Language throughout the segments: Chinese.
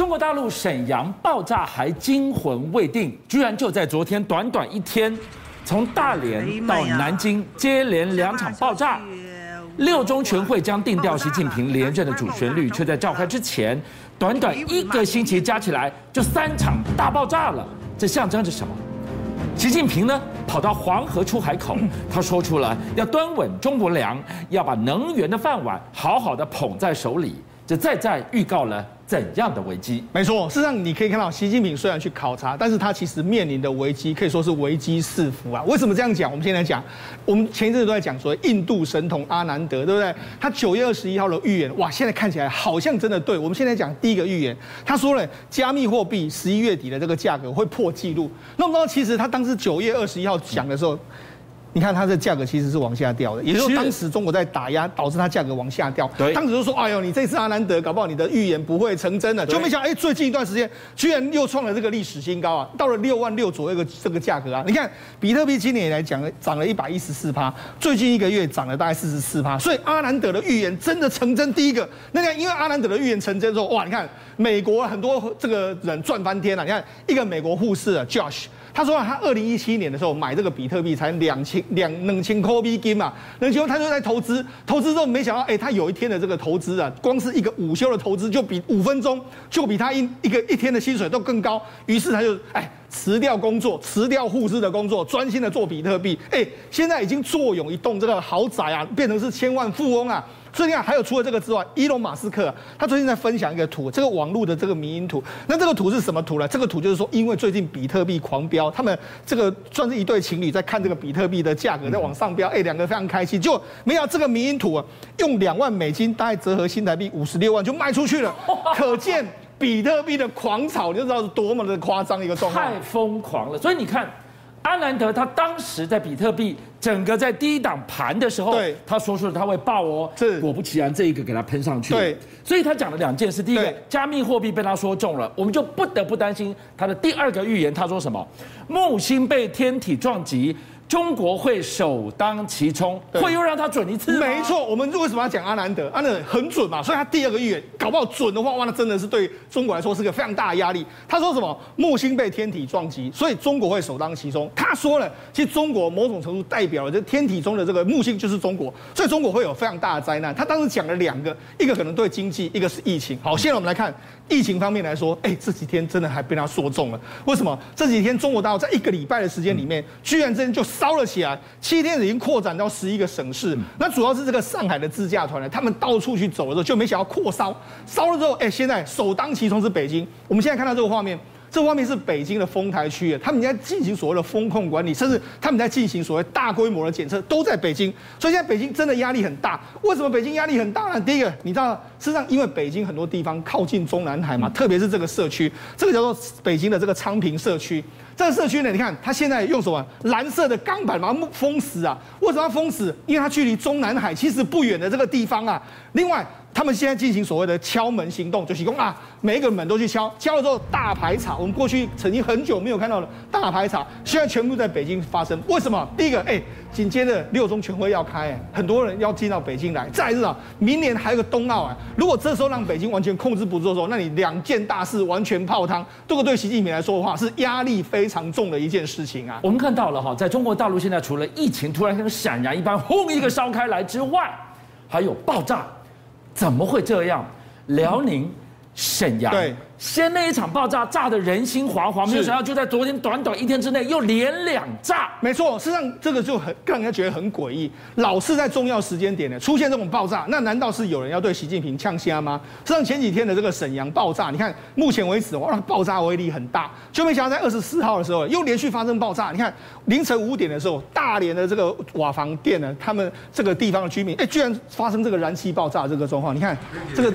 中国大陆沈阳爆炸还惊魂未定，居然就在昨天短短一天，从大连到南京接连两场爆炸。六中全会将定调习近平连任的主旋律，却在召开之前，短短一个星期加起来就三场大爆炸了。这象征着什么？习近平呢，跑到黄河出海口，他说出了要端稳中国粮，要把能源的饭碗好好的捧在手里。这再再预告了怎样的危机？没错，事实上你可以看到，习近平虽然去考察，但是他其实面临的危机可以说是危机四伏啊。为什么这样讲？我们现在讲，我们前一阵子都在讲说印度神童阿南德，对不对？他九月二十一号的预言，哇，现在看起来好像真的对。我们现在讲第一个预言，他说了，加密货币十一月底的这个价格会破纪录。那么其实他当时九月二十一号讲的时候。你看它的价格其实是往下掉的，也就是说当时中国在打压，导致它价格往下掉。对，当时就说：“哎呦，你这次阿南德搞不好你的预言不会成真了。”就没想到，哎，最近一段时间居然又创了这个历史新高啊，到了六万六左右的这个价格啊。你看，比特币今年以来讲了涨了一百一十四趴，最近一个月涨了大概四十四趴，所以阿南德的预言真的成真。第一个，那个因为阿南德的预言成真之后，哇，你看美国很多这个人赚翻天了。你看一个美国护士啊，Josh。他说，他二零一七年的时候买这个比特币才两千两两千块币金嘛，那结果他就在投资，投资之后没想到，哎，他有一天的这个投资啊，光是一个午休的投资就比五分钟就比他一一个一天的薪水都更高，于是他就哎辞掉工作，辞掉护士的工作，专心的做比特币，哎，现在已经坐拥一栋这个豪宅啊，变成是千万富翁啊。所以你看，还有除了这个之外，伊隆马斯克他最近在分享一个图，这个网络的这个迷因图。那这个图是什么图呢？这个图就是说，因为最近比特币狂飙，他们这个算是一对情侣在看这个比特币的价格在往上飙，哎，两个非常开心。就没想到这个迷因图啊，用两万美金，大概折合新台币五十六万就卖出去了，可见比特币的狂炒，你就知道是多么的夸张一个状况。太疯狂了。所以你看。阿兰德他当时在比特币整个在低档盘的时候，对，他说出了他会爆哦，是果不其然，这一个给他喷上去，对，所以他讲了两件事，第一个加密货币被他说中了，我们就不得不担心他的第二个预言，他说什么？木星被天体撞击。中国会首当其冲，会又让他准一次？没错，我们为什么要讲阿南德？阿南德很准嘛，所以他第二个预言搞不好准的话，哇，那真的是对中国来说是个非常大的压力。他说什么？木星被天体撞击，所以中国会首当其冲。他说了，其实中国某种程度代表了这天体中的这个木星就是中国，所以中国会有非常大的灾难。他当时讲了两个，一个可能对经济，一个是疫情。好，现在我们来看疫情方面来说，哎，这几天真的还被他说中了。为什么？这几天中国大陆在一个礼拜的时间里面，居然真就。烧了起来，七天已经扩展到十一个省市。那主要是这个上海的自驾团呢，他们到处去走的时候，就没想到扩烧，烧了之后，哎，现在首当其冲是北京。我们现在看到这个画面。这方面是北京的丰台区，他们在进行所谓的风控管理，甚至他们在进行所谓大规模的检测，都在北京。所以现在北京真的压力很大。为什么北京压力很大呢？第一个，你知道，事实上因为北京很多地方靠近中南海嘛，特别是这个社区，这个叫做北京的这个昌平社区。这个社区呢，你看它现在用什么蓝色的钢板把它封死啊？为什么要封死？因为它距离中南海其实不远的这个地方啊。另外。他们现在进行所谓的敲门行动，就提供啊，每一个门都去敲，敲了之后大排查。我们过去曾经很久没有看到的大排查，现在全部在北京发生。为什么？第一个，哎，紧接着六中全会要开，很多人要进到北京来。再是啊，明年还有个冬奥啊，如果这时候让北京完全控制不住的时候，那你两件大事完全泡汤。这个对习近平来说的话，是压力非常重的一件事情啊。我们看到了哈，在中国大陆现在除了疫情突然像闪燃一般轰一个烧开来之外，还有爆炸。怎么会这样？辽宁沈阳。先那一场爆炸炸得人心惶惶，没有想到就在昨天短短一天之内又连两炸。没错，实际上这个就很让人家觉得很诡异，老是在重要时间点呢出现这种爆炸，那难道是有人要对习近平呛虾吗？实际上前几天的这个沈阳爆炸，你看目前为止哇，爆炸威力很大，就没想到在二十四号的时候又连续发生爆炸。你看凌晨五点的时候，大连的这个瓦房店呢，他们这个地方的居民，哎，居然发生这个燃气爆炸这个状况。你看这个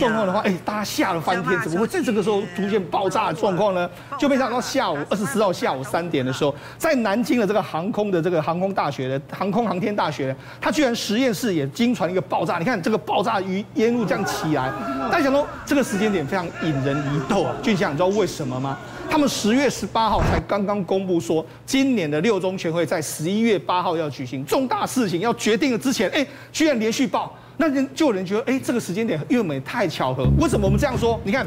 状况的话，哎，大家吓了翻天，怎么会这？这个时候出现爆炸的状况呢，就没想到下午二十四号下午三点的时候，在南京的这个航空的这个航空大学的航空航天大学，它居然实验室也惊传一个爆炸。你看这个爆炸于烟雾这样起来，大家想说这个时间点非常引人疑窦啊。俊祥，你知道为什么吗？他们十月十八号才刚刚公布说，今年的六中全会在十一月八号要举行重大事情要决定了之前，哎，居然连续爆，那人就有人觉得，哎，这个时间点又没太巧合。为什么我们这样说？你看。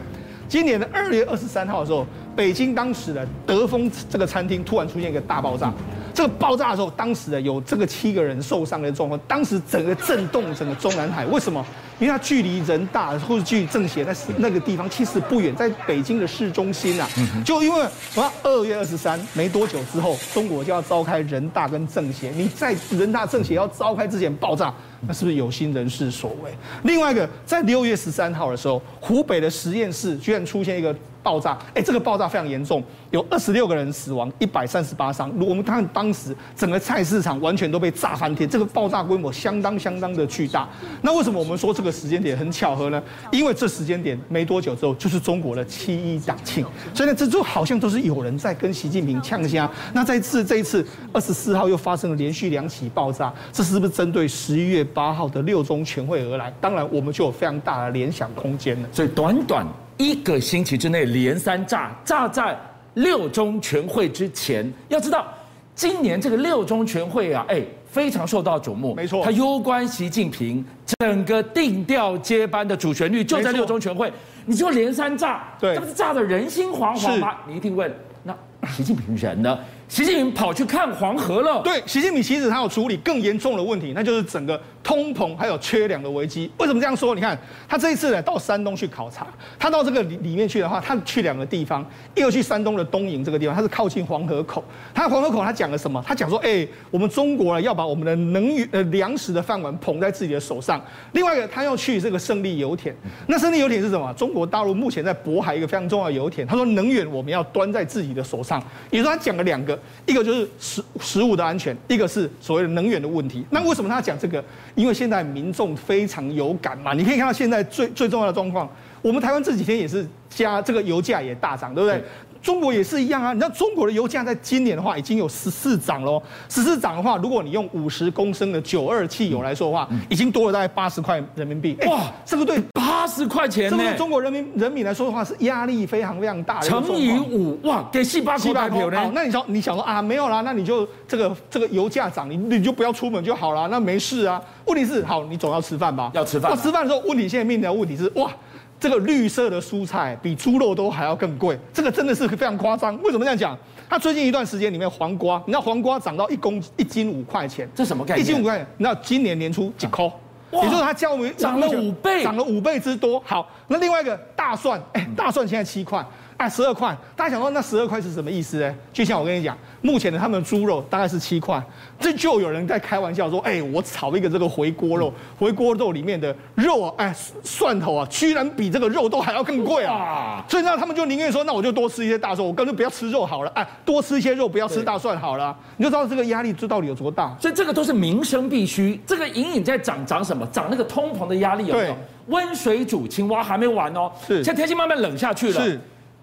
今年的二月二十三号的时候，北京当时的德丰这个餐厅突然出现一个大爆炸。这个爆炸的时候，当时的有这个七个人受伤的状况，当时整个震动整个中南海。为什么？因为它距离人大或者距离政协那那个地方其实不远，在北京的市中心啊。就因为什么？二月二十三没多久之后，中国就要召开人大跟政协。你在人大政协要召开之前爆炸。那是不是有心人士所为？另外一个，在六月十三号的时候，湖北的实验室居然出现一个爆炸，哎，这个爆炸非常严重，有二十六个人死亡，一百三十八伤。我们看当时整个菜市场完全都被炸翻天，这个爆炸规模相当相当的巨大。那为什么我们说这个时间点很巧合呢？因为这时间点没多久之后就是中国的七一党庆，所以呢，这就好像都是有人在跟习近平呛声。那这次这一次二十四号又发生了连续两起爆炸，这是不是针对十一月八号的六中全会而来？当然，我们就有非常大的联想空间了。所以短短一个星期之内连三炸，炸在六中全会之前。要知道，今年这个六中全会啊，哎，非常受到瞩目。没错，它攸关习近平整个定调接班的主旋律，就在六中全会。你就连三炸，对，这不是炸得人心惶惶吗？你一定问，那习近平人呢？习近平跑去看黄河了。对，习近平其实他有处理更严重的问题，那就是整个通膨还有缺粮的危机。为什么这样说？你看他这一次呢，到山东去考察，他到这个里里面去的话，他去两个地方，一个去山东的东营这个地方，他是靠近黄河口。他黄河口他讲了什么？他讲说，哎，我们中国呢要把我们的能源呃粮食的饭碗捧在自己的手上。另外一个，他要去这个胜利油田。那胜利油田是什么？中国大陆目前在渤海一个非常重要的油田。他说，能源我们要端在自己的手上。也就是，他讲了两个。一个就是食食物的安全，一个是所谓的能源的问题。那为什么他讲这个？因为现在民众非常有感嘛。你可以看到现在最最重要的状况，我们台湾这几天也是加这个油价也大涨，对不对？中国也是一样啊，你知道中国的油价在今年的话已经有十四涨喽。十四涨的话，如果你用五十公升的九二汽油来说的话，已经多了大概八十块人民币。哇，这个对八十块钱，这个对中国人民人民来说的话是压力非常非常大的。乘以五，哇，给七八七八块呢。好，那你想你想说啊，没有啦，那你就这个这个油价涨，你你就不要出门就好了，那没事啊。问题是，好，你总要吃饭吧？要吃饭。那吃饭的时候，问题现在面临的问题是，哇。这个绿色的蔬菜比猪肉都还要更贵，这个真的是非常夸张。为什么这样讲？它最近一段时间里面，黄瓜，你知道黄瓜涨到一公一斤五块钱，这什么概念？一斤五块钱，你知道今年年初几块？也就是它价位涨了五倍，涨了五倍之多。好，那另外一个大蒜，哎，大蒜现在七块。哎，十二块，大家想说那十二块是什么意思呢？就像我跟你讲，目前的他们的猪肉大概是七块，这就有人在开玩笑说，哎，我炒一个这个回锅肉，回锅肉里面的肉啊，哎，蒜头啊，居然比这个肉都还要更贵啊！所以那他们就宁愿说，那我就多吃一些大蒜，我干脆不要吃肉好了，哎，多吃一些肉，不要吃大蒜好了。你就知道这个压力这到底有多大。所以这个都是民生必须，这个隐隐在涨涨什么？涨那个通膨的压力有没有？温水煮青蛙还没完哦，是，现在天气慢慢冷下去了。是。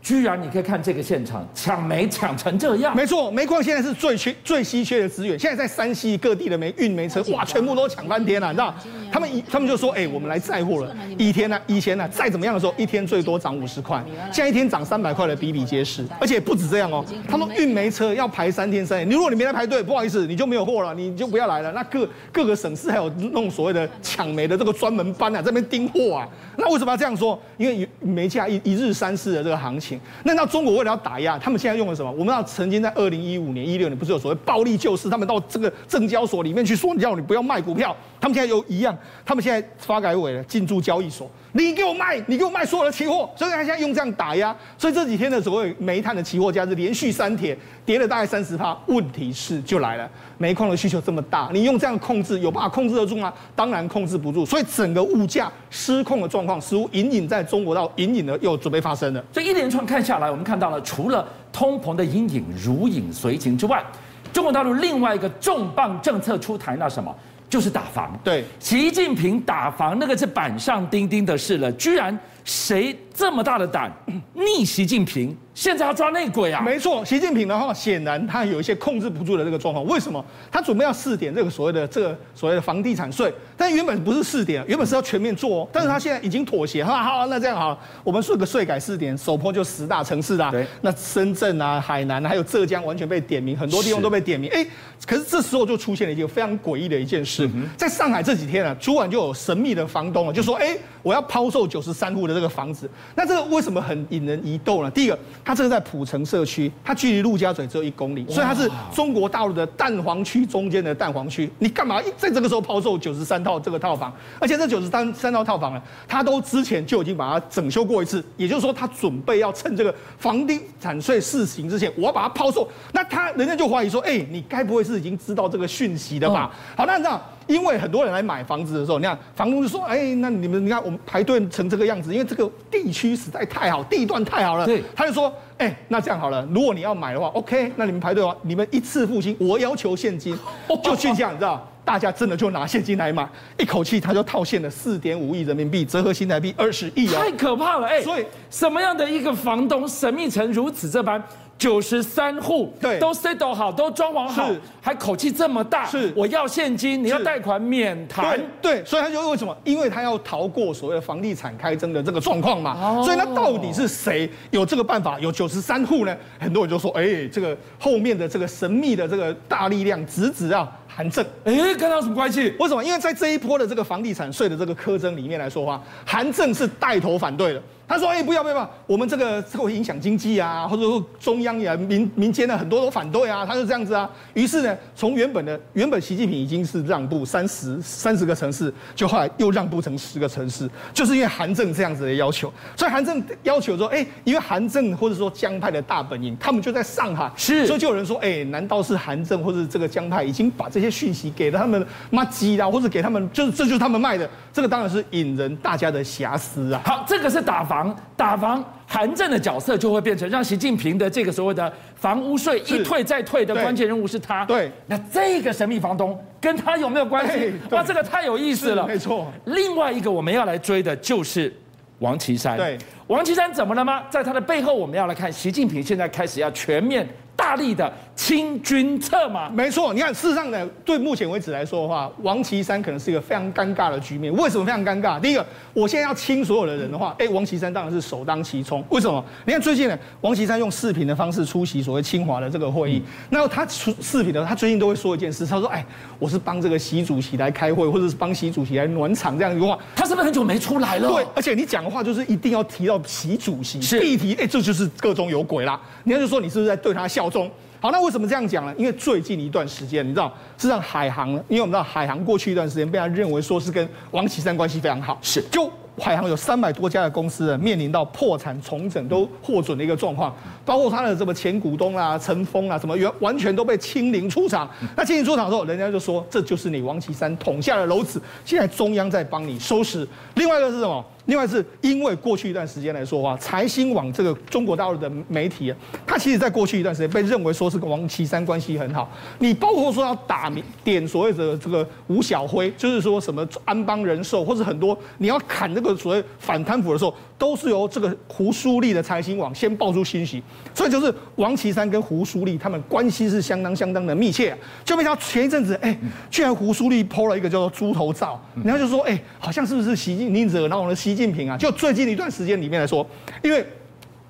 居然你可以看这个现场，抢煤抢成这样。没错，煤矿现在是最缺、最稀缺的资源。现在在山西各地的煤运煤车，哇，全部都抢翻天了，你知道？他们一他们就说，哎，我们来载货了。一天呢，以前呢，再怎么样的时候，一天最多涨五十块，现在一天涨三百块的比比皆是。而且不止这样哦，他们运煤车要排三天三夜。你如果你没来排队，不好意思，你就没有货了，你就不要来了。那各各个省市还有那种所谓的抢煤的这个专门班啊，在那边盯货啊。那为什么要这样说？因为煤价一一日三市的这个行情。那那中国为了要打压，他们现在用的什么？我们要曾经在二零一五年、一六年不是有所谓暴力救市，他们到这个证交所里面去说，你叫你不要卖股票。他们现在又一样，他们现在发改委了进驻交易所。你给我卖，你给我卖所有的期货，所以他现在用这样打压，所以这几天的所谓煤炭的期货价是连续三天跌了大概三十趴。问题是就来了，煤矿的需求这么大，你用这样控制有办法控制得住吗？当然控制不住，所以整个物价失控的状况似乎隐隐在中国到隐隐的又准备发生了。所以一连串看下来，我们看到了除了通膨的阴影如影随形之外，中国大陆另外一个重磅政策出台，那什么？就是打防，对，习近平打防那个是板上钉钉的事了，居然谁这么大的胆 逆习近平？现在要抓内鬼啊！没错，习近平的话显然他有一些控制不住的这个状况。为什么？他准备要试点这个所谓的这个所谓的房地产税，但原本不是试点，原本是要全面做哦。但是他现在已经妥协，好好，那这样好了，我们做个税改试点，首波就十大城市啦。对，那深圳啊、海南还有浙江完全被点名，很多地方都被点名。哎，可是这时候就出现了一个非常诡异的一件事，在上海这几天啊，突然就有神秘的房东啊，就说：哎，我要抛售九十三户的这个房子。那这个为什么很引人疑窦呢？第一个，它这个在浦城社区，它距离陆家嘴只有一公里，所以它是中国大陆的蛋黄区中间的蛋黄区。你干嘛在这个时候抛售九十三套这个套房？而且这九十三三套套房呢，它都之前就已经把它整修过一次，也就是说，它准备要趁这个房地产税试行之前，我要把它抛售。那他人家就怀疑说，哎，你该不会是已经知道这个讯息的吧？好，那这样。因为很多人来买房子的时候，你看房东就说：“哎，那你们你看我们排队成这个样子，因为这个地区实在太好，地段太好了。”对，他就说：“哎，那这样好了，如果你要买的话，OK，那你们排队的话，你们一次付清，我要求现金。”就去这样，你知道，大家真的就拿现金来买，一口气他就套现了四点五亿人民币，折合新台币二十亿啊！太可怕了，哎，所以什么样的一个房东神秘成如此这般？九十三户，对，都 settle 好，都装潢好，还口气这么大，是，我要现金，你要贷款免谈，对，所以他就为什么？因为他要逃过所谓的房地产开征的这个状况嘛，所以那到底是谁有这个办法？有九十三户呢？很多人就说，哎，这个后面的这个神秘的这个大力量，直指啊韩正，哎，跟他有什么关系？为什么？因为在这一波的这个房地产税的这个苛征里面来说话，韩正是带头反对的。他说：“哎，不要不要，我们这个这个会影响经济啊，或者说中央呀、民民间的很多都反对啊。”他就这样子啊。于是呢，从原本的原本习近平已经是让步三十三十个城市，就后来又让步成十个城市，就是因为韩正这样子的要求。所以韩正要求说：“哎，因为韩正或者说江派的大本营，他们就在上海，是，所以就有人说：哎，难道是韩正或者这个江派已经把这些讯息给了他们妈鸡啦，或者给他们，就是这就是他们卖的？这个当然是引人大家的遐思啊。好，这个是打房。”打房，韩正的角色就会变成让习近平的这个所谓的房屋税一退再退的关键人物是他。对，那这个神秘房东跟他有没有关系？哇，这个太有意思了。没错。另外一个我们要来追的就是王岐山。对，王岐山怎么了吗？在他的背后，我们要来看习近平现在开始要全面。大力的清君侧嘛，没错。你看，事实上呢，对目前为止来说的话，王岐山可能是一个非常尴尬的局面。为什么非常尴尬？第一个，我现在要清所有的人的话，哎，王岐山当然是首当其冲。为什么？你看最近呢，王岐山用视频的方式出席所谓清华的这个会议。那他出视频的，他最近都会说一件事，他说：“哎，我是帮这个习主席来开会，或者是帮习主席来暖场这样一个话。”他是不是很久没出来了？对，而且你讲的话就是一定要提到习主席，是一提，哎，这就是个中有鬼啦。人家就说你是不是在对他效忠？好，那为什么这样讲呢？因为最近一段时间，你知道，事实上海航，因为我们知道海航过去一段时间被他认为说是跟王岐山关系非常好，是就。海航有三百多家的公司面临到破产重整都获准的一个状况，包括他的什么前股东啊、陈峰啊，什么完完全都被清零出场。那清零出场之后，人家就说这就是你王岐山捅下的篓子，现在中央在帮你收拾。另外一个是什么？另外是因为过去一段时间来说话，财新网这个中国大陆的媒体，它其实在过去一段时间被认为说是跟王岐山关系很好。你包括说要打点所谓的这个吴晓辉，就是说什么安邦人寿或者很多你要砍这个。所谓反贪腐的时候，都是由这个胡舒立的财新网先爆出信息，所以就是王岐山跟胡舒立他们关系是相当相当的密切。就没想到前一阵子，哎，居然胡舒立 PO 了一个叫做猪头照，然后就说，哎，好像是不是习近平惹恼了习近平啊？就最近一段时间里面来说，因为。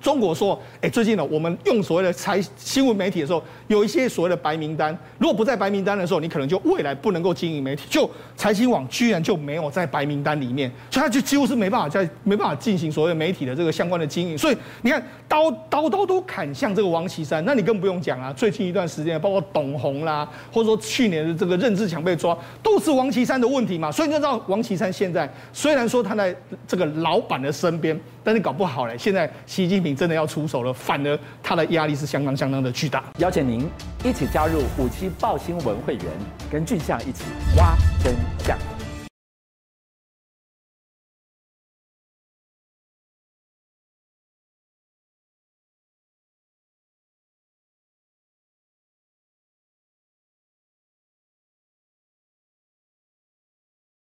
中国说，哎，最近呢，我们用所谓的财新闻媒体的时候，有一些所谓的白名单。如果不在白名单的时候，你可能就未来不能够经营媒体。就财新网居然就没有在白名单里面，所以他就几乎是没办法在没办法进行所谓的媒体的这个相关的经营。所以你看，刀刀刀都砍向这个王岐山，那你更不用讲啊。最近一段时间，包括董宏啦，或者说去年的这个任志强被抓，都是王岐山的问题嘛。所以你知道，王岐山现在虽然说他在这个老板的身边。但是搞不好嘞，现在习近平你真的要出手了，反而他的压力是相当相当的巨大。邀请您一起加入五七报新闻会员，跟俊相一起挖真相。